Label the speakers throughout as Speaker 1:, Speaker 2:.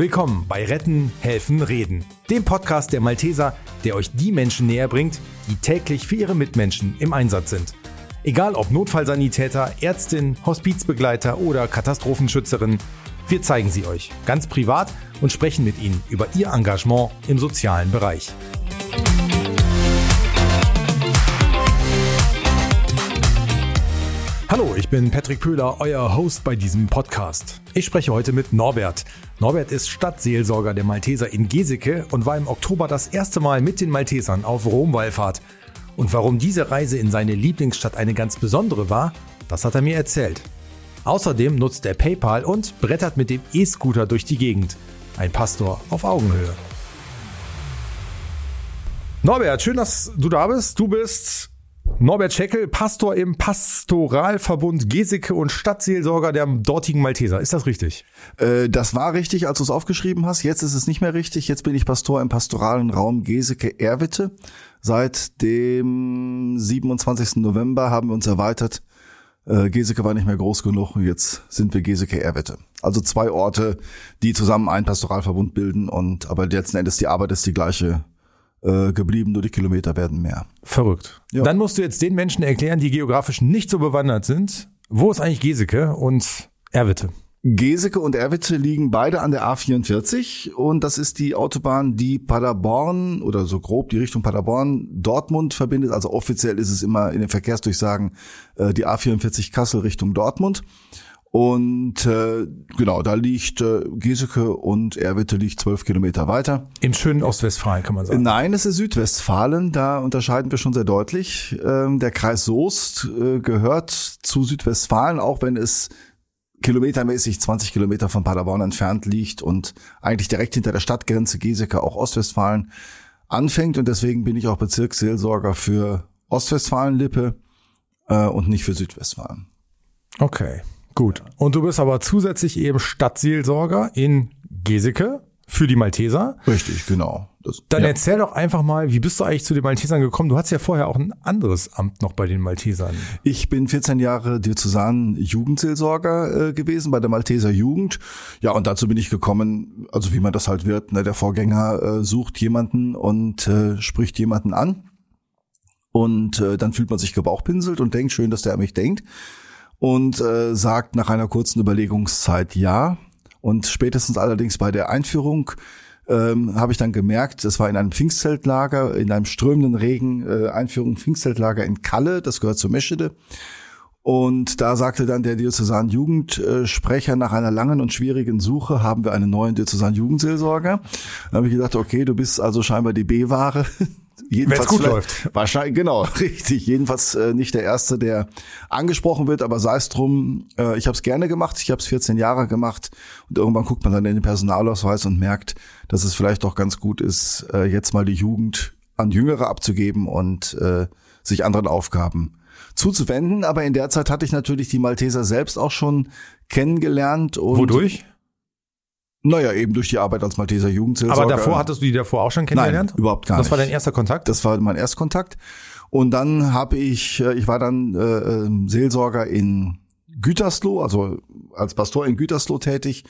Speaker 1: Willkommen bei Retten, Helfen, Reden, dem Podcast der Malteser, der euch die Menschen näher bringt, die täglich für ihre Mitmenschen im Einsatz sind. Egal ob Notfallsanitäter, Ärztin, Hospizbegleiter oder Katastrophenschützerin, wir zeigen sie euch ganz privat und sprechen mit ihnen über ihr Engagement im sozialen Bereich. Hallo, ich bin Patrick Pöhler, euer Host bei diesem Podcast. Ich spreche heute mit Norbert. Norbert ist Stadtseelsorger der Malteser in Geseke und war im Oktober das erste Mal mit den Maltesern auf Romwallfahrt. Und warum diese Reise in seine Lieblingsstadt eine ganz besondere war, das hat er mir erzählt. Außerdem nutzt er PayPal und brettert mit dem E-Scooter durch die Gegend. Ein Pastor auf Augenhöhe. Norbert, schön, dass du da bist. Du bist Norbert Scheckel, Pastor im Pastoralverbund Geseke und Stadtseelsorger der dortigen Malteser. Ist das richtig?
Speaker 2: Äh, das war richtig, als du es aufgeschrieben hast. Jetzt ist es nicht mehr richtig. Jetzt bin ich Pastor im pastoralen Raum Geseke-Erwitte. Seit dem 27. November haben wir uns erweitert. Äh, Geseke war nicht mehr groß genug und jetzt sind wir Geseke-Erwitte. Also zwei Orte, die zusammen einen Pastoralverbund bilden und aber letzten Endes die Arbeit ist die gleiche äh, geblieben, nur die Kilometer werden mehr.
Speaker 1: Verrückt. Ja. Dann musst du jetzt den Menschen erklären, die geografisch nicht so bewandert sind, wo ist eigentlich Geseke und Erwitte?
Speaker 2: Geseke und Erwitte liegen beide an der A44 und das ist die Autobahn, die Paderborn oder so grob die Richtung Paderborn Dortmund verbindet. Also offiziell ist es immer in den Verkehrsdurchsagen äh, die A44 Kassel Richtung Dortmund. Und äh, genau, da liegt äh, Geseke und Erwitte liegt zwölf Kilometer weiter.
Speaker 1: Im schönen Ostwestfalen kann man sagen.
Speaker 2: Nein, es ist Südwestfalen. Da unterscheiden wir schon sehr deutlich. Ähm, der Kreis Soest äh, gehört zu Südwestfalen, auch wenn es kilometermäßig 20 Kilometer von Paderborn entfernt liegt und eigentlich direkt hinter der Stadtgrenze Geseke auch Ostwestfalen anfängt. Und deswegen bin ich auch Bezirksseelsorger für Ostwestfalen-Lippe äh, und nicht für Südwestfalen.
Speaker 1: Okay. Gut. Und du bist aber zusätzlich eben Stadtseelsorger in Geseke für die Malteser.
Speaker 2: Richtig, genau.
Speaker 1: Das, Dann ja. erzähl doch einfach mal, wie bist du eigentlich zu den Maltesern gekommen? Du hattest ja vorher auch ein anderes Amt noch bei den Maltesern.
Speaker 2: Ich bin 14 Jahre Diözesan Jugendseelsorger äh, gewesen bei der Malteser Jugend. Ja, und dazu bin ich gekommen, also wie man das halt wird, ne, der Vorgänger äh, sucht jemanden und äh, spricht jemanden an. Und äh, dann fühlt man sich gebauchpinselt und denkt, schön, dass der an mich denkt und äh, sagt nach einer kurzen Überlegungszeit ja. Und spätestens allerdings bei der Einführung ähm, habe ich dann gemerkt, das war in einem Pfingstzeltlager, in einem strömenden Regen, äh, Einführung Pfingstzeltlager in Kalle, das gehört zur Meschede. Und da sagte dann der Diözesan Jugendsprecher, nach einer langen und schwierigen Suche haben wir einen neuen Diözesan Jugendseelsorger. Da habe ich gedacht, okay, du bist also scheinbar die B-Ware.
Speaker 1: Jedenfalls gut läuft.
Speaker 2: Wahrscheinlich, genau, richtig. Jedenfalls äh, nicht der Erste, der angesprochen wird, aber sei es drum, äh, ich habe es gerne gemacht, ich habe es 14 Jahre gemacht und irgendwann guckt man dann in den Personalausweis und merkt, dass es vielleicht doch ganz gut ist, äh, jetzt mal die Jugend an Jüngere abzugeben und äh, sich anderen Aufgaben zuzuwenden. Aber in der Zeit hatte ich natürlich die Malteser selbst auch schon kennengelernt. Und
Speaker 1: Wodurch?
Speaker 2: Naja, eben durch die Arbeit als Malteser Jugendseelsorger.
Speaker 1: Aber davor hattest du die davor auch schon kennengelernt?
Speaker 2: Nein, überhaupt gar nicht.
Speaker 1: Das war dein erster Kontakt?
Speaker 2: Das war mein Erstkontakt. Und dann habe ich, äh, ich war dann äh, ähm, Seelsorger in Gütersloh, also als Pastor in Gütersloh tätig,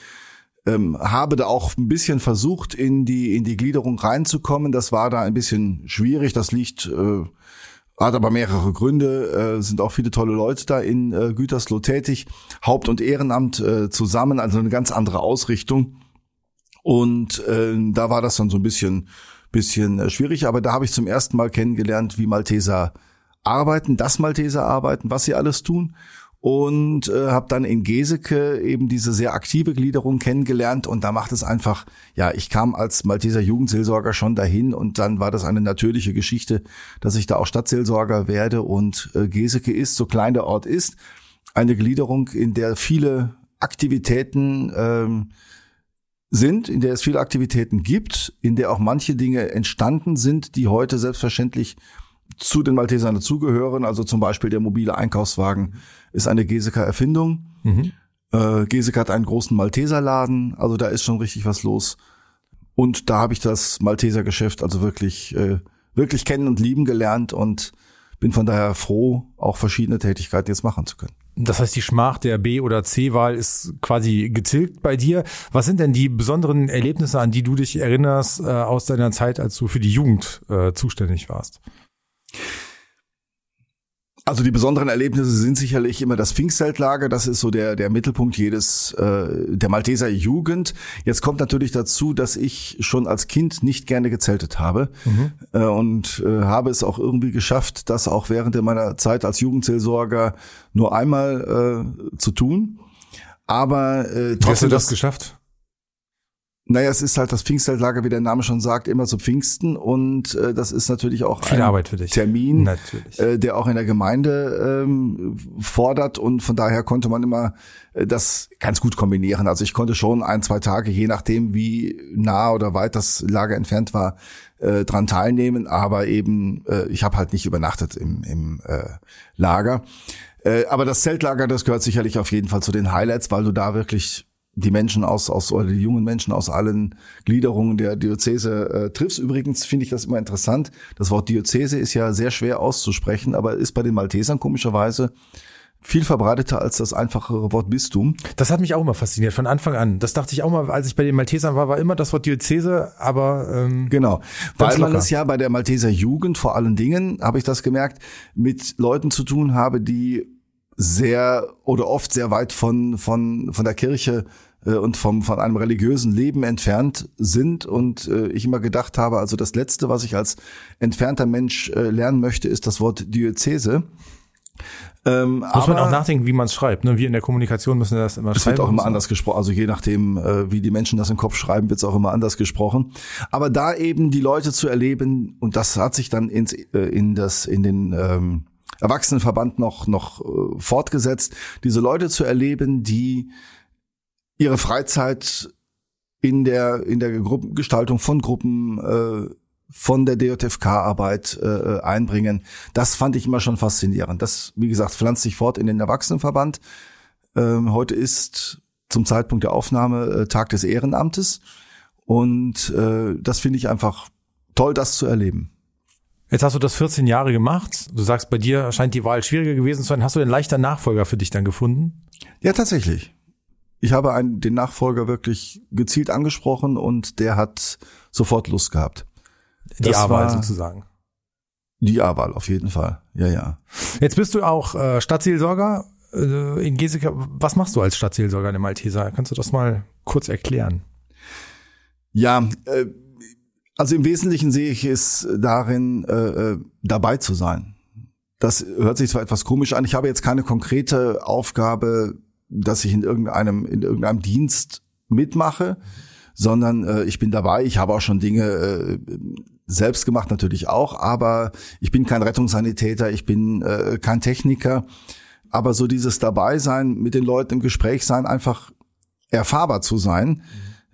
Speaker 2: ähm, habe da auch ein bisschen versucht, in die in die Gliederung reinzukommen. Das war da ein bisschen schwierig. Das liegt äh, hat aber mehrere Gründe, äh, sind auch viele tolle Leute da in äh, Gütersloh tätig, Haupt- und Ehrenamt äh, zusammen, also eine ganz andere Ausrichtung. Und äh, da war das dann so ein bisschen, bisschen äh, schwierig, aber da habe ich zum ersten Mal kennengelernt, wie Malteser arbeiten, das Malteser arbeiten, was sie alles tun und äh, habe dann in Geseke eben diese sehr aktive Gliederung kennengelernt. Und da macht es einfach, ja, ich kam als Malteser Jugendseelsorger schon dahin. Und dann war das eine natürliche Geschichte, dass ich da auch Stadtseelsorger werde. Und äh, Geseke ist, so klein der Ort ist, eine Gliederung, in der viele Aktivitäten ähm, sind, in der es viele Aktivitäten gibt, in der auch manche Dinge entstanden sind, die heute selbstverständlich zu den Maltesern dazugehören. Also zum Beispiel der mobile Einkaufswagen ist eine Geseker Erfindung. Mhm. Äh, Geseke hat einen großen Malteserladen, also da ist schon richtig was los. Und da habe ich das Malteser Geschäft also wirklich, äh, wirklich kennen und lieben gelernt und bin von daher froh, auch verschiedene Tätigkeiten jetzt machen zu können.
Speaker 1: Das heißt, die Schmach der B- oder C-Wahl ist quasi getilgt bei dir. Was sind denn die besonderen Erlebnisse, an die du dich erinnerst äh, aus deiner Zeit, als du für die Jugend äh, zuständig warst?
Speaker 2: Also die besonderen Erlebnisse sind sicherlich immer das Pfingstzeltlager, das ist so der, der Mittelpunkt jedes, äh, der Malteser Jugend. Jetzt kommt natürlich dazu, dass ich schon als Kind nicht gerne gezeltet habe mhm. äh, und äh, habe es auch irgendwie geschafft, das auch während meiner Zeit als Jugendseelsorger nur einmal äh, zu tun. Aber äh,
Speaker 1: trotzdem. Wie hast du das geschafft?
Speaker 2: Naja, es ist halt das Pfingstzeltlager, wie der Name schon sagt, immer zu Pfingsten und äh, das ist natürlich auch
Speaker 1: Viel ein Arbeit für dich.
Speaker 2: Termin, äh, der auch in der Gemeinde ähm, fordert und von daher konnte man immer äh, das ganz gut kombinieren. Also ich konnte schon ein, zwei Tage, je nachdem wie nah oder weit das Lager entfernt war, äh, dran teilnehmen, aber eben äh, ich habe halt nicht übernachtet im, im äh, Lager. Äh, aber das Zeltlager, das gehört sicherlich auf jeden Fall zu den Highlights, weil du da wirklich die Menschen aus, aus oder die jungen Menschen aus allen Gliederungen der Diözese äh, triffst. Übrigens finde ich das immer interessant. Das Wort Diözese ist ja sehr schwer auszusprechen, aber ist bei den Maltesern komischerweise viel verbreiteter als das einfachere Wort Bistum.
Speaker 1: Das hat mich auch immer fasziniert von Anfang an. Das dachte ich auch mal, als ich bei den Maltesern war, war immer das Wort Diözese, aber ähm,
Speaker 2: genau, weil man es ja bei der Malteser Jugend vor allen Dingen, habe ich das gemerkt, mit Leuten zu tun habe, die sehr oder oft sehr weit von von von der Kirche äh, und vom von einem religiösen Leben entfernt sind und äh, ich immer gedacht habe, also das letzte, was ich als entfernter Mensch äh, lernen möchte, ist das Wort Diözese.
Speaker 1: Ähm, Muss aber, man auch nachdenken, wie man es schreibt. Ne? Wir in der Kommunikation müssen das immer
Speaker 2: es
Speaker 1: schreiben.
Speaker 2: Es wird auch immer so. anders gesprochen. Also je nachdem, äh, wie die Menschen das im Kopf schreiben, wird es auch immer anders gesprochen. Aber da eben die Leute zu erleben, und das hat sich dann ins, äh, in das, in den ähm, Erwachsenenverband noch, noch äh, fortgesetzt, diese Leute zu erleben, die ihre Freizeit in der in der Gruppengestaltung von Gruppen äh, von der DJFK-Arbeit äh, einbringen. Das fand ich immer schon faszinierend. Das, wie gesagt, pflanzt sich fort in den Erwachsenenverband. Ähm, heute ist zum Zeitpunkt der Aufnahme äh, Tag des Ehrenamtes. Und äh, das finde ich einfach toll, das zu erleben.
Speaker 1: Jetzt hast du das 14 Jahre gemacht. Du sagst, bei dir scheint die Wahl schwieriger gewesen zu sein. Hast du den leichter Nachfolger für dich dann gefunden?
Speaker 2: Ja, tatsächlich. Ich habe einen, den Nachfolger wirklich gezielt angesprochen und der hat sofort Lust gehabt.
Speaker 1: Die A-Wahl sozusagen.
Speaker 2: Die A-Wahl auf jeden Fall. Ja, ja.
Speaker 1: Jetzt bist du auch äh, Stadtseelsorger äh, in Geseke. Was machst du als Stadtseelsorger in der Malteser? Kannst du das mal kurz erklären?
Speaker 2: Ja, äh, also im Wesentlichen sehe ich es darin, äh, äh dabei zu sein. Das hört sich zwar etwas komisch an. Ich habe jetzt keine konkrete Aufgabe dass ich in irgendeinem, in irgendeinem Dienst mitmache, sondern äh, ich bin dabei. Ich habe auch schon Dinge äh, selbst gemacht, natürlich auch, aber ich bin kein Rettungssanitäter, ich bin äh, kein Techniker. Aber so dieses Dabeisein, mit den Leuten im Gespräch sein, einfach erfahrbar zu sein,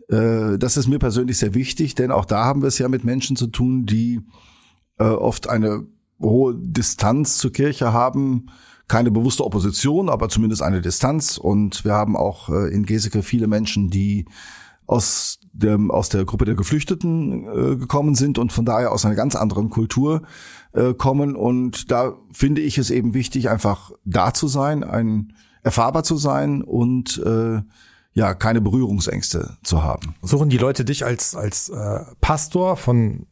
Speaker 2: äh, das ist mir persönlich sehr wichtig, denn auch da haben wir es ja mit Menschen zu tun, die äh, oft eine hohe Distanz zur Kirche haben, keine bewusste Opposition, aber zumindest eine Distanz. Und wir haben auch äh, in Geseke viele Menschen, die aus dem, aus der Gruppe der Geflüchteten äh, gekommen sind und von daher aus einer ganz anderen Kultur äh, kommen. Und da finde ich es eben wichtig, einfach da zu sein, ein erfahrbar zu sein und äh, ja keine Berührungsängste zu haben.
Speaker 1: Suchen die Leute dich als als äh, Pastor von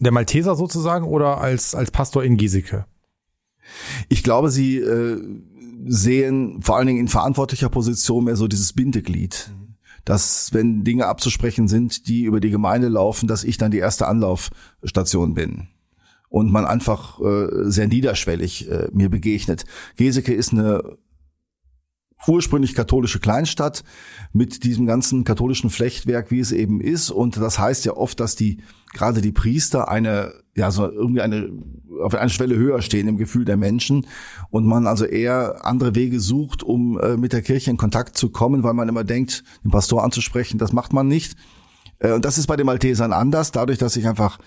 Speaker 1: der Malteser sozusagen oder als als Pastor in Giesecke?
Speaker 2: Ich glaube, sie äh, sehen vor allen Dingen in verantwortlicher Position mehr so dieses Bindeglied. Mhm. Dass, wenn Dinge abzusprechen sind, die über die Gemeinde laufen, dass ich dann die erste Anlaufstation bin. Und man einfach äh, sehr niederschwellig äh, mir begegnet. Geseke ist eine ursprünglich katholische Kleinstadt mit diesem ganzen katholischen Flechtwerk, wie es eben ist. Und das heißt ja oft, dass die gerade die Priester eine ja so irgendwie eine auf eine Schwelle höher stehen im Gefühl der Menschen und man also eher andere Wege sucht, um äh, mit der Kirche in Kontakt zu kommen, weil man immer denkt, den Pastor anzusprechen, das macht man nicht. Äh, und das ist bei den Maltesern anders, dadurch, dass ich einfach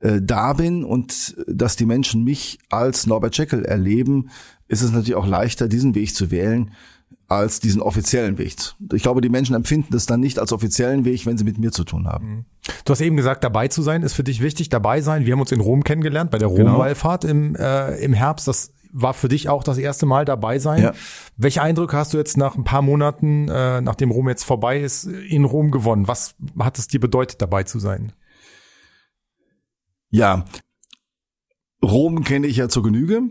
Speaker 2: äh, da bin und dass die Menschen mich als Norbert Jekyll erleben, ist es natürlich auch leichter, diesen Weg zu wählen als diesen offiziellen Weg. Ich glaube, die Menschen empfinden das dann nicht als offiziellen Weg, wenn sie mit mir zu tun haben. Mhm.
Speaker 1: Du hast eben gesagt, dabei zu sein ist für dich wichtig. Dabei sein. Wir haben uns in Rom kennengelernt bei der genau. Romwallfahrt im, äh, im Herbst. Das war für dich auch das erste Mal dabei sein. Ja. Welche Eindrücke hast du jetzt nach ein paar Monaten, äh, nachdem Rom jetzt vorbei ist, in Rom gewonnen? Was hat es dir bedeutet, dabei zu sein?
Speaker 2: Ja, Rom kenne ich ja zur Genüge,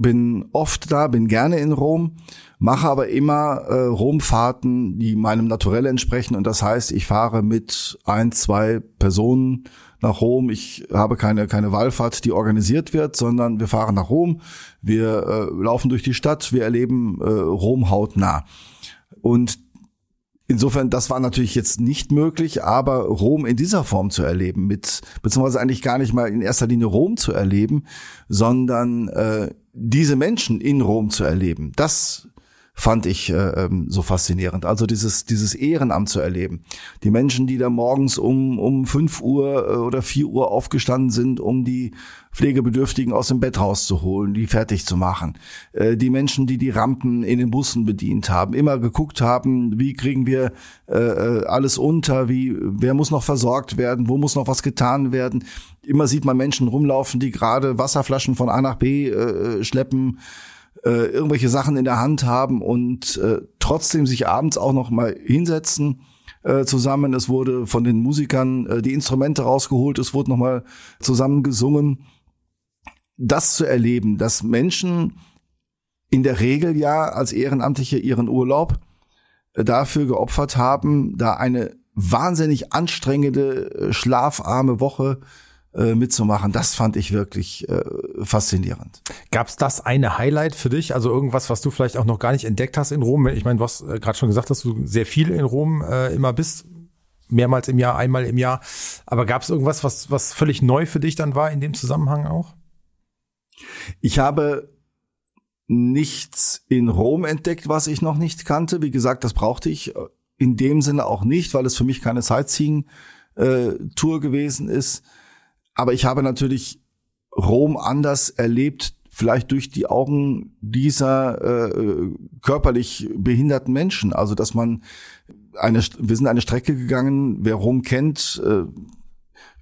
Speaker 2: bin oft da, bin gerne in Rom, mache aber immer äh, Romfahrten, die meinem Naturell entsprechen und das heißt, ich fahre mit ein, zwei Personen nach Rom. Ich habe keine keine Wallfahrt, die organisiert wird, sondern wir fahren nach Rom, wir äh, laufen durch die Stadt, wir erleben äh, Rom hautnah. Und Insofern, das war natürlich jetzt nicht möglich, aber Rom in dieser Form zu erleben, mit beziehungsweise eigentlich gar nicht mal in erster Linie Rom zu erleben, sondern äh, diese Menschen in Rom zu erleben, das fand ich äh, ähm, so faszinierend. Also dieses, dieses Ehrenamt zu erleben. Die Menschen, die da morgens um, um fünf Uhr äh, oder vier Uhr aufgestanden sind, um die Pflegebedürftigen aus dem Bett rauszuholen, die fertig zu machen. Äh, die Menschen, die die Rampen in den Bussen bedient haben, immer geguckt haben, wie kriegen wir äh, äh, alles unter, wie, wer muss noch versorgt werden, wo muss noch was getan werden. Immer sieht man Menschen rumlaufen, die gerade Wasserflaschen von A nach B äh, schleppen äh, irgendwelche Sachen in der Hand haben und äh, trotzdem sich abends auch noch mal hinsetzen äh, zusammen. Es wurde von den Musikern äh, die Instrumente rausgeholt, es wurde noch mal zusammen gesungen. Das zu erleben, dass Menschen in der Regel ja als Ehrenamtliche ihren Urlaub äh, dafür geopfert haben, da eine wahnsinnig anstrengende, äh, schlafarme Woche äh, mitzumachen. Das fand ich wirklich äh, faszinierend.
Speaker 1: Gab es das eine Highlight für dich? Also irgendwas, was du vielleicht auch noch gar nicht entdeckt hast in Rom? Ich meine, du hast äh, gerade schon gesagt, dass du sehr viel in Rom äh, immer bist. Mehrmals im Jahr, einmal im Jahr. Aber gab es irgendwas, was, was völlig neu für dich dann war in dem Zusammenhang auch?
Speaker 2: Ich habe nichts in Rom entdeckt, was ich noch nicht kannte. Wie gesagt, das brauchte ich in dem Sinne auch nicht, weil es für mich keine Sightseeing-Tour äh, gewesen ist. Aber ich habe natürlich Rom anders erlebt, vielleicht durch die Augen dieser äh, körperlich behinderten Menschen. Also dass man eine, wir sind eine Strecke gegangen. Wer Rom kennt, äh,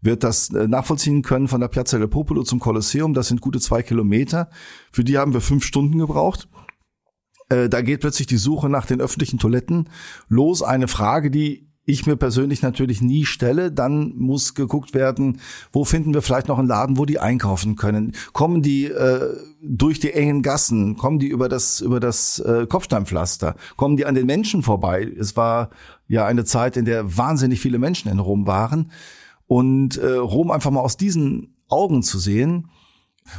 Speaker 2: wird das äh, nachvollziehen können von der Piazza del Popolo zum Kolosseum. Das sind gute zwei Kilometer. Für die haben wir fünf Stunden gebraucht. Äh, da geht plötzlich die Suche nach den öffentlichen Toiletten los. Eine Frage, die ich mir persönlich natürlich nie stelle. Dann muss geguckt werden, wo finden wir vielleicht noch einen Laden, wo die einkaufen können. Kommen die äh, durch die engen Gassen? Kommen die über das über das äh, Kopfsteinpflaster? Kommen die an den Menschen vorbei? Es war ja eine Zeit, in der wahnsinnig viele Menschen in Rom waren und äh, Rom einfach mal aus diesen Augen zu sehen.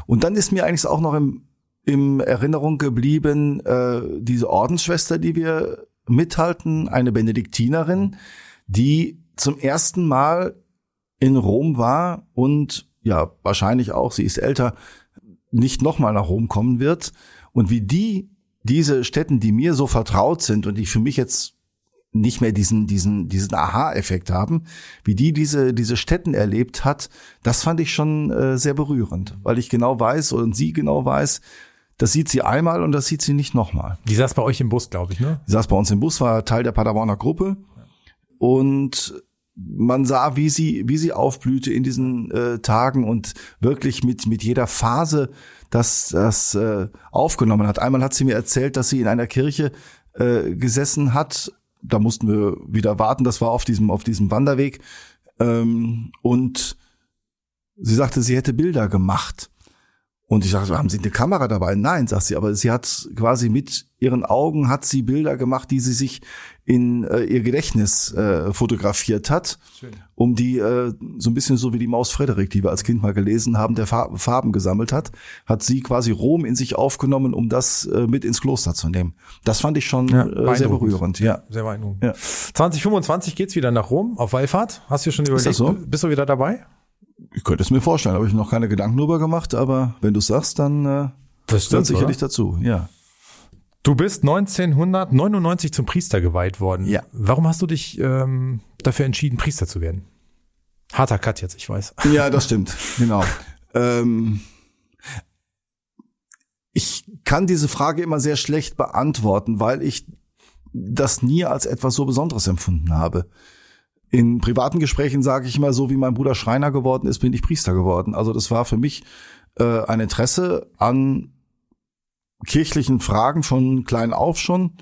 Speaker 2: Und dann ist mir eigentlich auch noch im im Erinnerung geblieben, äh, diese Ordensschwester, die wir mithalten, eine Benediktinerin, die zum ersten Mal in Rom war und ja, wahrscheinlich auch, sie ist älter, nicht nochmal nach Rom kommen wird. Und wie die, diese Städten, die mir so vertraut sind und die für mich jetzt nicht mehr diesen, diesen, diesen Aha-Effekt haben, wie die diese, diese Städten erlebt hat, das fand ich schon äh, sehr berührend, weil ich genau weiß und sie genau weiß, das sieht sie einmal und das sieht sie nicht nochmal.
Speaker 1: Die saß bei euch im Bus, glaube ich, ne?
Speaker 2: Die saß bei uns im Bus, war Teil der Paderborner Gruppe. Und man sah, wie sie, wie sie aufblühte in diesen äh, Tagen und wirklich mit, mit jeder Phase das, das äh, aufgenommen hat. Einmal hat sie mir erzählt, dass sie in einer Kirche äh, gesessen hat. Da mussten wir wieder warten. Das war auf diesem, auf diesem Wanderweg. Ähm, und sie sagte, sie hätte Bilder gemacht. Und ich sagte, haben Sie eine Kamera dabei? Nein, sagt sie, aber sie hat quasi mit ihren Augen hat sie Bilder gemacht, die sie sich in äh, ihr Gedächtnis äh, fotografiert hat, Schön. um die äh, so ein bisschen so wie die Maus Frederik, die wir als Kind mal gelesen haben, der Farben, Farben gesammelt hat, hat sie quasi Rom in sich aufgenommen, um das äh, mit ins Kloster zu nehmen. Das fand ich schon ja, äh, sehr berührend. Ja,
Speaker 1: sehr beeindruckend. Ja. 2025 geht's wieder nach Rom auf Wallfahrt. Hast du schon überlegt? So? Bist du wieder dabei?
Speaker 2: Ich könnte es mir vorstellen, habe ich noch keine Gedanken drüber gemacht, aber wenn du sagst, dann äh, das stimmt, sicherlich dazu, ja.
Speaker 1: Du bist 1999 zum Priester geweiht worden.
Speaker 2: Ja.
Speaker 1: Warum hast du dich ähm, dafür entschieden, Priester zu werden? Harter Cut jetzt, ich weiß.
Speaker 2: Ja, das stimmt, genau. ähm, ich kann diese Frage immer sehr schlecht beantworten, weil ich das nie als etwas so Besonderes empfunden habe. In privaten Gesprächen sage ich immer, so wie mein Bruder Schreiner geworden ist, bin ich Priester geworden. Also das war für mich äh, ein Interesse an kirchlichen Fragen von klein auf schon.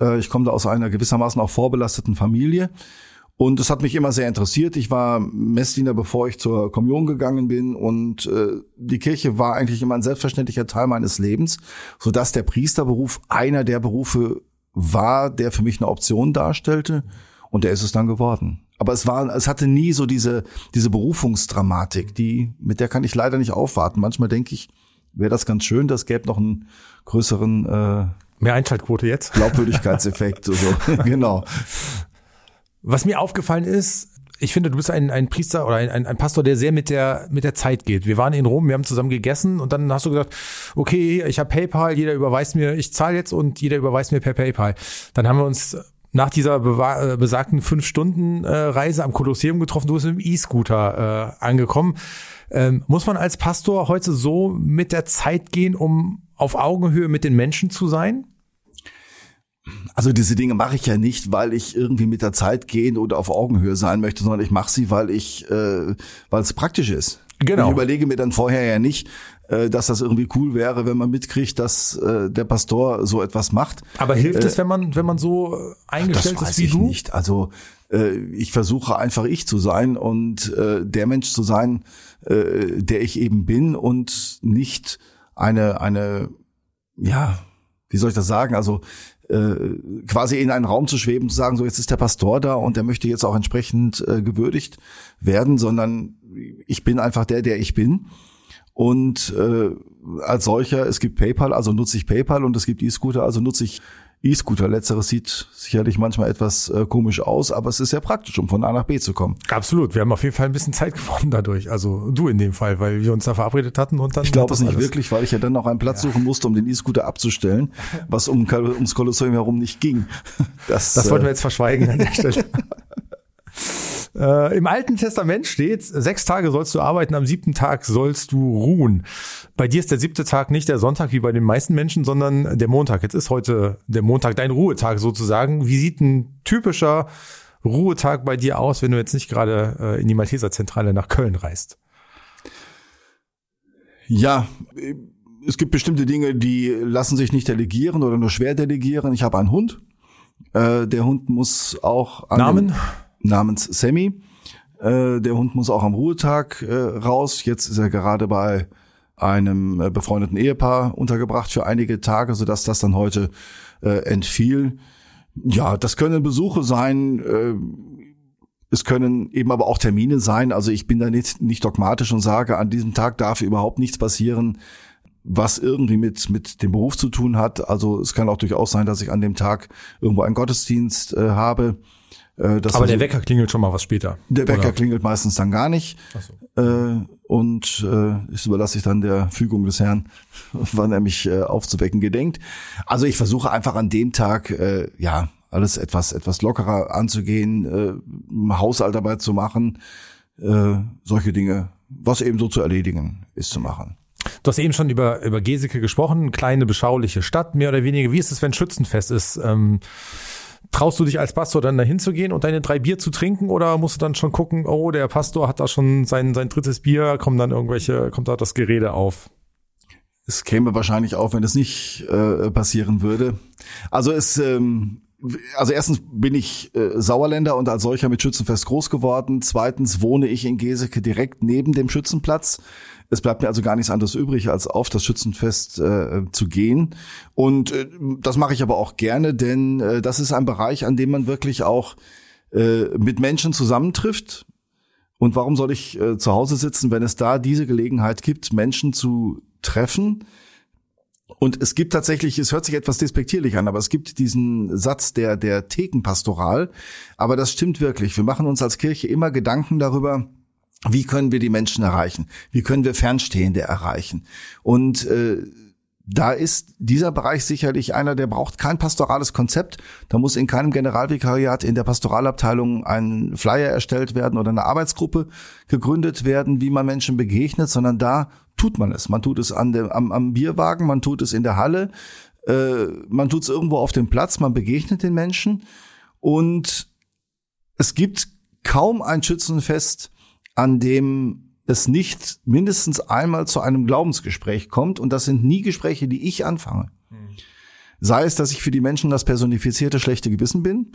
Speaker 2: Äh, ich komme da aus einer gewissermaßen auch vorbelasteten Familie. Und es hat mich immer sehr interessiert. Ich war Messdiener, bevor ich zur Kommunion gegangen bin. Und äh, die Kirche war eigentlich immer ein selbstverständlicher Teil meines Lebens, so dass der Priesterberuf einer der Berufe war, der für mich eine Option darstellte. Und der ist es dann geworden. Aber es war, es hatte nie so diese, diese Berufungsdramatik, die, mit der kann ich leider nicht aufwarten. Manchmal denke ich, wäre das ganz schön, das gäbe noch einen größeren, äh,
Speaker 1: Mehr Einschaltquote jetzt?
Speaker 2: Glaubwürdigkeitseffekt, so, genau.
Speaker 1: Was mir aufgefallen ist, ich finde, du bist ein, ein Priester oder ein, ein, ein Pastor, der sehr mit der, mit der Zeit geht. Wir waren in Rom, wir haben zusammen gegessen und dann hast du gesagt, okay, ich habe PayPal, jeder überweist mir, ich zahle jetzt und jeder überweist mir per PayPal. Dann haben wir uns nach dieser äh, besagten fünf Stunden äh, Reise am Kolosseum getroffen. Du bist mit dem E-Scooter äh, angekommen. Ähm, muss man als Pastor heute so mit der Zeit gehen, um auf Augenhöhe mit den Menschen zu sein?
Speaker 2: Also diese Dinge mache ich ja nicht, weil ich irgendwie mit der Zeit gehen oder auf Augenhöhe sein möchte, sondern ich mache sie, weil ich, äh, weil es praktisch ist. Genau. Ich überlege mir dann vorher ja nicht, äh, dass das irgendwie cool wäre, wenn man mitkriegt, dass äh, der Pastor so etwas macht.
Speaker 1: Aber hilft äh, es, wenn man, wenn man so eingestellt
Speaker 2: ist
Speaker 1: wie du?
Speaker 2: Nicht. Also äh, ich versuche einfach ich zu sein und äh, der Mensch zu sein, äh, der ich eben bin und nicht eine eine ja wie soll ich das sagen? Also äh, quasi in einen Raum zu schweben, zu sagen, so jetzt ist der Pastor da und der möchte jetzt auch entsprechend äh, gewürdigt werden, sondern ich bin einfach der, der ich bin. Und äh, als solcher, es gibt PayPal, also nutze ich PayPal und es gibt E-Scooter, also nutze ich E-Scooter. Letzteres sieht sicherlich manchmal etwas äh, komisch aus, aber es ist sehr praktisch, um von A nach B zu kommen.
Speaker 1: Absolut. Wir haben auf jeden Fall ein bisschen Zeit gewonnen dadurch. Also du in dem Fall, weil wir uns da verabredet hatten und dann.
Speaker 2: Ich glaube es nicht wirklich, weil ich ja dann noch einen Platz ja. suchen musste, um den E-Scooter abzustellen, was um, ums Kolosseum herum nicht ging.
Speaker 1: Das, das wollten wir äh, jetzt verschweigen an der Stelle. Äh, Im Alten Testament steht, sechs Tage sollst du arbeiten, am siebten Tag sollst du ruhen. Bei dir ist der siebte Tag nicht der Sonntag wie bei den meisten Menschen, sondern der Montag. Jetzt ist heute der Montag dein Ruhetag sozusagen. Wie sieht ein typischer Ruhetag bei dir aus, wenn du jetzt nicht gerade äh, in die Malteserzentrale nach Köln reist?
Speaker 2: Ja, es gibt bestimmte Dinge, die lassen sich nicht delegieren oder nur schwer delegieren. Ich habe einen Hund. Äh, der Hund muss auch
Speaker 1: Namen?
Speaker 2: Namens Sammy. Äh, der Hund muss auch am Ruhetag äh, raus. Jetzt ist er gerade bei einem äh, befreundeten Ehepaar untergebracht für einige Tage, sodass das dann heute äh, entfiel. Ja, das können Besuche sein. Äh, es können eben aber auch Termine sein. Also ich bin da nicht, nicht dogmatisch und sage, an diesem Tag darf überhaupt nichts passieren, was irgendwie mit, mit dem Beruf zu tun hat. Also es kann auch durchaus sein, dass ich an dem Tag irgendwo einen Gottesdienst äh, habe.
Speaker 1: Äh, Aber also, der Wecker klingelt schon mal was später.
Speaker 2: Der Wecker oder? klingelt meistens dann gar nicht. So. Äh, und äh, ich überlasse ich dann der Fügung des Herrn, wann er mich äh, aufzuwecken gedenkt. Also ich versuche einfach an dem Tag, äh, ja, alles etwas, etwas lockerer anzugehen, äh, Haushaltarbeit zu machen, äh, solche Dinge, was eben so zu erledigen ist zu machen.
Speaker 1: Du hast eben schon über, über Geseke gesprochen, kleine, beschauliche Stadt, mehr oder weniger. Wie ist es, wenn Schützenfest ist? Ähm, Traust du dich als Pastor dann dahin zu gehen und deine drei Bier zu trinken oder musst du dann schon gucken, oh, der Pastor hat da schon sein, sein drittes Bier, kommen dann irgendwelche, kommt da das Gerede auf?
Speaker 2: Es käme wahrscheinlich auf, wenn es nicht äh, passieren würde. Also es, ähm, also erstens bin ich äh, Sauerländer und als solcher mit Schützenfest groß geworden. Zweitens wohne ich in Geseke direkt neben dem Schützenplatz. Es bleibt mir also gar nichts anderes übrig, als auf das Schützenfest äh, zu gehen. Und äh, das mache ich aber auch gerne, denn äh, das ist ein Bereich, an dem man wirklich auch äh, mit Menschen zusammentrifft. Und warum soll ich äh, zu Hause sitzen, wenn es da diese Gelegenheit gibt, Menschen zu treffen? Und es gibt tatsächlich, es hört sich etwas despektierlich an, aber es gibt diesen Satz der, der Thekenpastoral. Aber das stimmt wirklich. Wir machen uns als Kirche immer Gedanken darüber, wie können wir die Menschen erreichen? Wie können wir Fernstehende erreichen? Und äh, da ist dieser Bereich sicherlich einer, der braucht kein pastorales Konzept. Da muss in keinem Generalvikariat in der Pastoralabteilung ein Flyer erstellt werden oder eine Arbeitsgruppe gegründet werden, wie man Menschen begegnet, sondern da tut man es. Man tut es an dem, am, am Bierwagen, man tut es in der Halle, äh, man tut es irgendwo auf dem Platz, man begegnet den Menschen und es gibt kaum ein Schützenfest, an dem es nicht mindestens einmal zu einem Glaubensgespräch kommt. Und das sind nie Gespräche, die ich anfange. Sei es, dass ich für die Menschen das personifizierte schlechte Gewissen bin,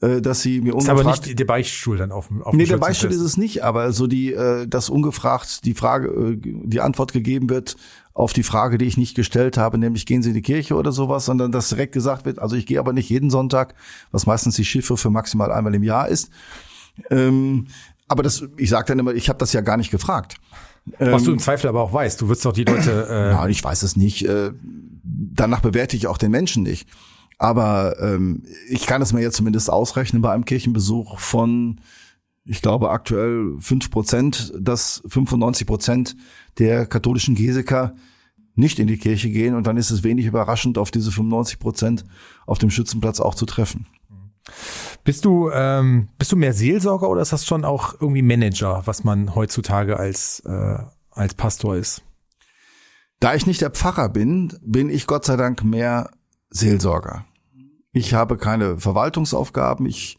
Speaker 2: äh, dass sie mir
Speaker 1: ungefragt... Ist aber nicht der Beichtstuhl dann auf dem
Speaker 2: auf Nee, der Beichtstuhl ist es nicht, aber so die, äh, dass ungefragt die Frage, äh, die Antwort gegeben wird auf die Frage, die ich nicht gestellt habe, nämlich gehen Sie in die Kirche oder sowas, sondern dass direkt gesagt wird, also ich gehe aber nicht jeden Sonntag, was meistens die Schiffe für maximal einmal im Jahr ist. Ähm, aber das, ich sage dann immer, ich habe das ja gar nicht gefragt.
Speaker 1: Was ähm, du im Zweifel aber auch weißt, du wirst doch die Leute.
Speaker 2: Äh Nein, ich weiß es nicht. Äh, danach bewerte ich auch den Menschen nicht. Aber ähm, ich kann es mir jetzt zumindest ausrechnen bei einem Kirchenbesuch von, ich glaube aktuell fünf Prozent, dass 95 Prozent der katholischen Geseker nicht in die Kirche gehen und dann ist es wenig überraschend, auf diese 95 Prozent auf dem Schützenplatz auch zu treffen.
Speaker 1: Bist du, ähm, bist du mehr Seelsorger oder ist das schon auch irgendwie Manager, was man heutzutage als, äh, als Pastor ist?
Speaker 2: Da ich nicht der Pfarrer bin, bin ich Gott sei Dank mehr Seelsorger. Ich habe keine Verwaltungsaufgaben, ich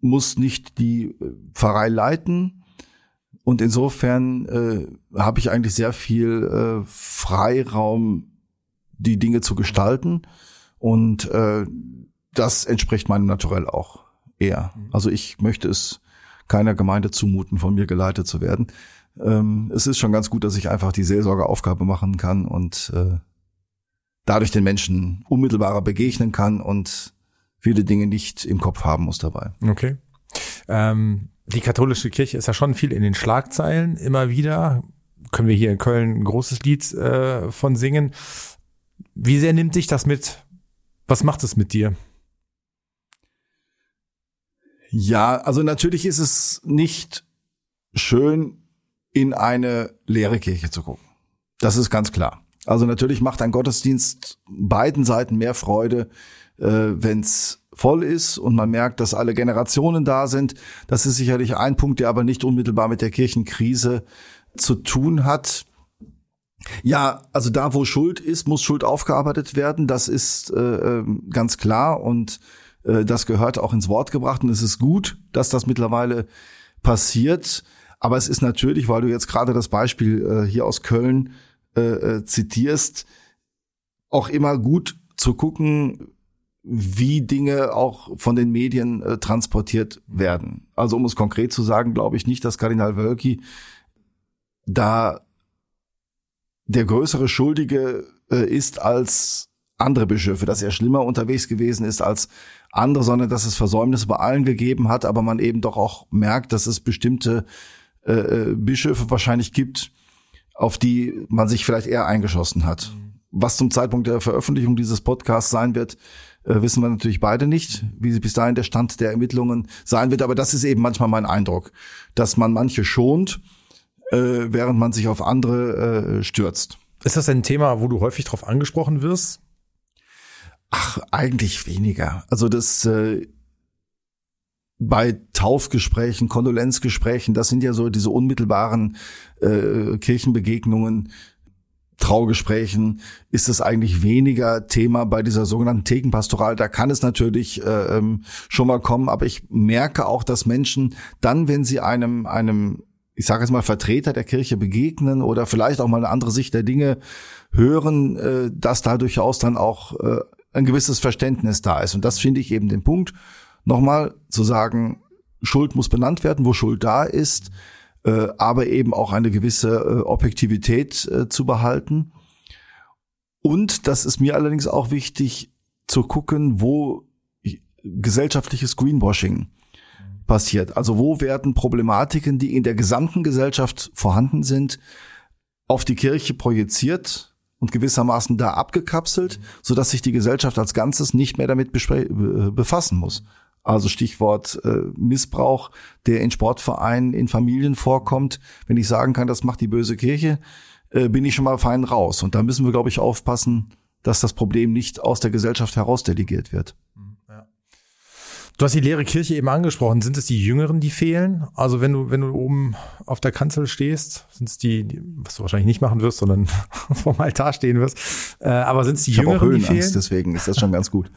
Speaker 2: muss nicht die äh, Pfarrei leiten und insofern äh, habe ich eigentlich sehr viel äh, Freiraum, die Dinge zu gestalten und äh, das entspricht meinem Naturell auch eher. Also ich möchte es keiner Gemeinde zumuten, von mir geleitet zu werden. Ähm, es ist schon ganz gut, dass ich einfach die Seelsorgeaufgabe machen kann und äh, dadurch den Menschen unmittelbarer begegnen kann und viele Dinge nicht im Kopf haben muss dabei.
Speaker 1: Okay. Ähm, die katholische Kirche ist ja schon viel in den Schlagzeilen immer wieder. Können wir hier in Köln ein großes Lied äh, von singen. Wie sehr nimmt dich das mit? Was macht es mit dir?
Speaker 2: Ja, also natürlich ist es nicht schön, in eine leere Kirche zu gucken. Das ist ganz klar. Also natürlich macht ein Gottesdienst beiden Seiten mehr Freude, äh, wenn es voll ist und man merkt, dass alle Generationen da sind. Das ist sicherlich ein Punkt, der aber nicht unmittelbar mit der Kirchenkrise zu tun hat. Ja, also da, wo Schuld ist, muss Schuld aufgearbeitet werden. Das ist äh, ähm, ganz klar und äh, das gehört auch ins Wort gebracht und es ist gut, dass das mittlerweile passiert. Aber es ist natürlich, weil du jetzt gerade das Beispiel äh, hier aus Köln äh, äh, zitierst, auch immer gut zu gucken, wie Dinge auch von den Medien äh, transportiert werden. Also um es konkret zu sagen, glaube ich nicht, dass Kardinal Wölki da der größere Schuldige äh, ist als andere Bischöfe, dass er schlimmer unterwegs gewesen ist als andere, sondern dass es Versäumnisse bei allen gegeben hat, aber man eben doch auch merkt, dass es bestimmte äh, äh, Bischöfe wahrscheinlich gibt, auf die man sich vielleicht eher eingeschossen hat. Was zum Zeitpunkt der Veröffentlichung dieses Podcasts sein wird, äh, wissen wir natürlich beide nicht, wie bis dahin der Stand der Ermittlungen sein wird. Aber das ist eben manchmal mein Eindruck, dass man manche schont, äh, während man sich auf andere äh, stürzt.
Speaker 1: Ist das ein Thema, wo du häufig darauf angesprochen wirst?
Speaker 2: Ach, eigentlich weniger. Also das äh, bei Taufgesprächen, Kondolenzgesprächen, das sind ja so diese unmittelbaren äh, Kirchenbegegnungen, Traugesprächen ist es eigentlich weniger Thema bei dieser sogenannten Thekenpastoral. Da kann es natürlich äh, ähm, schon mal kommen, aber ich merke auch, dass Menschen dann, wenn sie einem einem ich sage jetzt mal Vertreter der Kirche begegnen oder vielleicht auch mal eine andere Sicht der Dinge hören, äh, dass da durchaus dann auch äh, ein gewisses Verständnis da ist. Und das finde ich eben den Punkt, nochmal zu sagen, Schuld muss benannt werden, wo Schuld da ist, äh, aber eben auch eine gewisse äh, Objektivität äh, zu behalten. Und das ist mir allerdings auch wichtig zu gucken, wo gesellschaftliches Greenwashing passiert. Also wo werden Problematiken, die in der gesamten Gesellschaft vorhanden sind, auf die Kirche projiziert und gewissermaßen da abgekapselt, so dass sich die Gesellschaft als Ganzes nicht mehr damit befassen muss. Also Stichwort äh, Missbrauch, der in Sportvereinen, in Familien vorkommt. Wenn ich sagen kann, das macht die böse Kirche, äh, bin ich schon mal fein raus. Und da müssen wir, glaube ich, aufpassen, dass das Problem nicht aus der Gesellschaft heraus delegiert wird.
Speaker 1: Du hast die leere Kirche eben angesprochen. Sind es die Jüngeren, die fehlen? Also wenn du, wenn du oben auf der Kanzel stehst, sind es die, die, was du wahrscheinlich nicht machen wirst, sondern vom Altar stehen wirst. Äh, aber sind es die ich Jüngeren, auch die fehlen?
Speaker 2: Deswegen ist das schon ganz gut.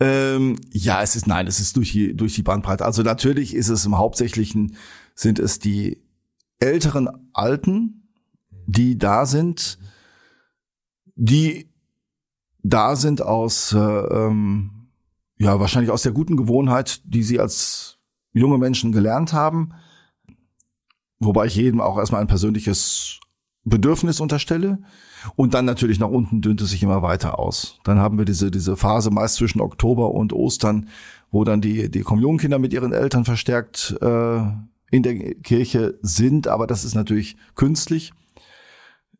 Speaker 2: Ähm, ja, es ist nein, es ist durch die durch die Bandbreite. Also natürlich ist es im Hauptsächlichen sind es die älteren Alten, die da sind die da sind aus, äh, ähm, ja, wahrscheinlich aus der guten Gewohnheit, die sie als junge Menschen gelernt haben. Wobei ich jedem auch erstmal ein persönliches Bedürfnis unterstelle. Und dann natürlich nach unten dünnt es sich immer weiter aus. Dann haben wir diese, diese Phase meist zwischen Oktober und Ostern, wo dann die, die Kommunionkinder mit ihren Eltern verstärkt äh, in der Kirche sind, aber das ist natürlich künstlich.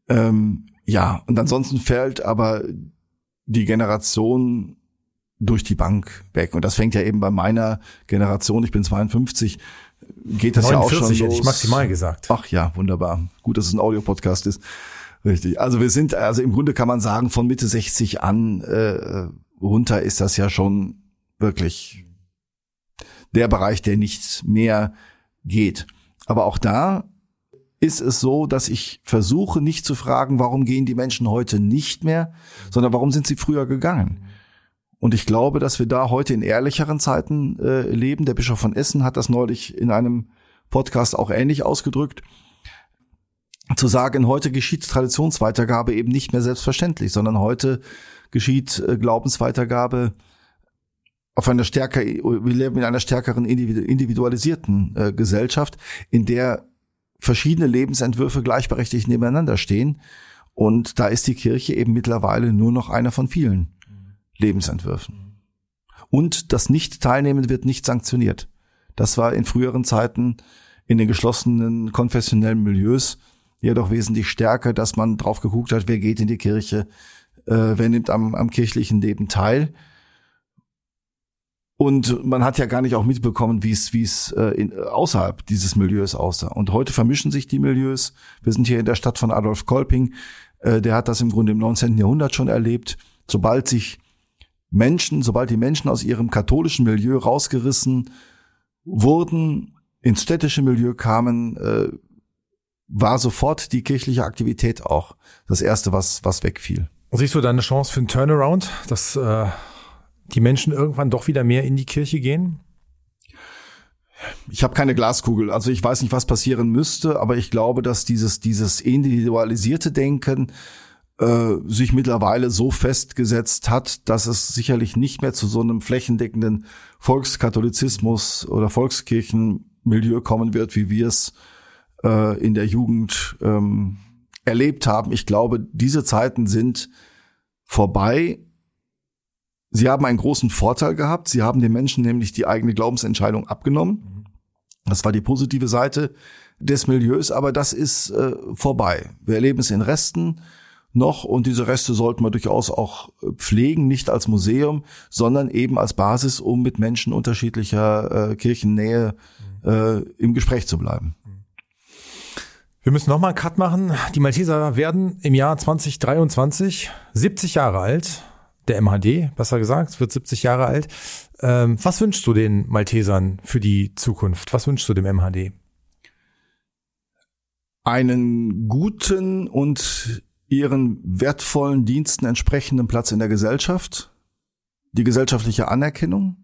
Speaker 2: Ähm, ja, und ansonsten fällt aber die Generation durch die Bank weg. Und das fängt ja eben bei meiner Generation, ich bin 52, geht das 49, ja auch schon los.
Speaker 1: hätte ich maximal gesagt.
Speaker 2: Ach ja, wunderbar. Gut, dass es ein Audiopodcast ist. Richtig. Also wir sind, also im Grunde kann man sagen, von Mitte 60 an äh, runter ist das ja schon wirklich der Bereich, der nicht mehr geht. Aber auch da ist es so, dass ich versuche nicht zu fragen, warum gehen die Menschen heute nicht mehr, sondern warum sind sie früher gegangen. Und ich glaube, dass wir da heute in ehrlicheren Zeiten äh, leben. Der Bischof von Essen hat das neulich in einem Podcast auch ähnlich ausgedrückt. Zu sagen, heute geschieht Traditionsweitergabe eben nicht mehr selbstverständlich, sondern heute geschieht äh, Glaubensweitergabe auf einer stärker, wir leben in einer stärkeren individualisierten äh, Gesellschaft, in der verschiedene Lebensentwürfe gleichberechtigt nebeneinander stehen. Und da ist die Kirche eben mittlerweile nur noch einer von vielen Lebensentwürfen. Und das Nicht-Teilnehmen wird nicht sanktioniert. Das war in früheren Zeiten in den geschlossenen konfessionellen Milieus jedoch wesentlich stärker, dass man drauf geguckt hat, wer geht in die Kirche, äh, wer nimmt am, am kirchlichen Leben teil. Und man hat ja gar nicht auch mitbekommen, wie es äh, außerhalb dieses Milieus aussah. Und heute vermischen sich die Milieus. Wir sind hier in der Stadt von Adolf Kolping. Äh, der hat das im Grunde im 19. Jahrhundert schon erlebt. Sobald sich Menschen, sobald die Menschen aus ihrem katholischen Milieu rausgerissen wurden, ins städtische Milieu kamen, äh, war sofort die kirchliche Aktivität auch das erste, was was wegfiel.
Speaker 1: Siehst du da eine Chance für einen Turnaround, dass äh, die Menschen irgendwann doch wieder mehr in die Kirche gehen?
Speaker 2: Ich habe keine Glaskugel, also ich weiß nicht, was passieren müsste, aber ich glaube, dass dieses dieses individualisierte Denken äh, sich mittlerweile so festgesetzt hat, dass es sicherlich nicht mehr zu so einem flächendeckenden Volkskatholizismus oder Volkskirchenmilieu kommen wird, wie wir es äh, in der Jugend ähm, erlebt haben. Ich glaube, diese Zeiten sind vorbei. Sie haben einen großen Vorteil gehabt. Sie haben den Menschen nämlich die eigene Glaubensentscheidung abgenommen. Das war die positive Seite des Milieus, aber das ist äh, vorbei. Wir erleben es in Resten noch und diese Reste sollten wir durchaus auch äh, pflegen, nicht als Museum, sondern eben als Basis, um mit Menschen unterschiedlicher äh, Kirchennähe äh, im Gespräch zu bleiben.
Speaker 1: Wir müssen nochmal einen Cut machen. Die Malteser werden im Jahr 2023 70 Jahre alt. Der MHD, besser gesagt, wird 70 Jahre alt. Ähm, was wünschst du den Maltesern für die Zukunft? Was wünschst du dem MHD?
Speaker 2: Einen guten und ihren wertvollen Diensten entsprechenden Platz in der Gesellschaft, die gesellschaftliche Anerkennung,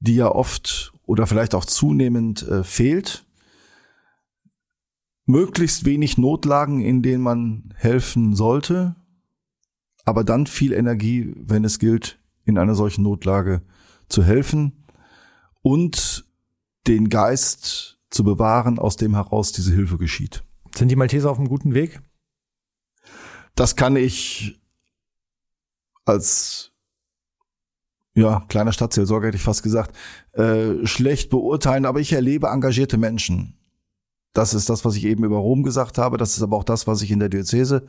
Speaker 2: die ja oft oder vielleicht auch zunehmend äh, fehlt, möglichst wenig Notlagen, in denen man helfen sollte, aber dann viel Energie, wenn es gilt, in einer solchen Notlage zu helfen und den Geist zu bewahren, aus dem heraus diese Hilfe geschieht.
Speaker 1: Sind die Malteser auf einem guten Weg?
Speaker 2: Das kann ich als ja, kleiner Stadtseelsorger hätte ich fast gesagt, äh, schlecht beurteilen, aber ich erlebe engagierte Menschen. Das ist das, was ich eben über Rom gesagt habe. Das ist aber auch das, was ich in der Diözese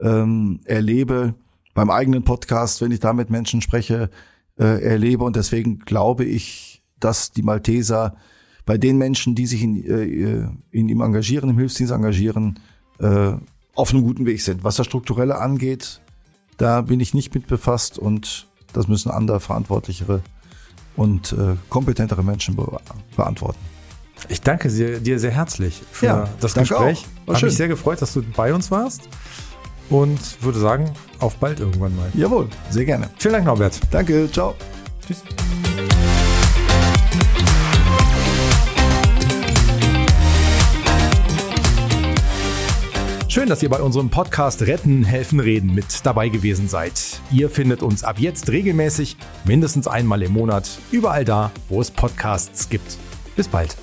Speaker 2: ähm, erlebe, beim eigenen Podcast, wenn ich da mit Menschen spreche, äh, erlebe. Und deswegen glaube ich, dass die Malteser bei den Menschen, die sich in, äh, in ihm engagieren, im Hilfsdienst engagieren, äh, auf einem guten Weg sind. Was das Strukturelle angeht, da bin ich nicht mit befasst und das müssen andere verantwortlichere und äh, kompetentere Menschen be beantworten.
Speaker 1: Ich danke dir sehr herzlich für ja, das Gespräch. Habe mich sehr gefreut, dass du bei uns warst und würde sagen, auf bald irgendwann mal.
Speaker 2: Jawohl, sehr gerne.
Speaker 1: Vielen Dank, Norbert.
Speaker 2: Danke, ciao. Tschüss.
Speaker 1: Schön, dass ihr bei unserem Podcast Retten, Helfen, Reden mit dabei gewesen seid. Ihr findet uns ab jetzt regelmäßig, mindestens einmal im Monat, überall da, wo es Podcasts gibt. Bis bald.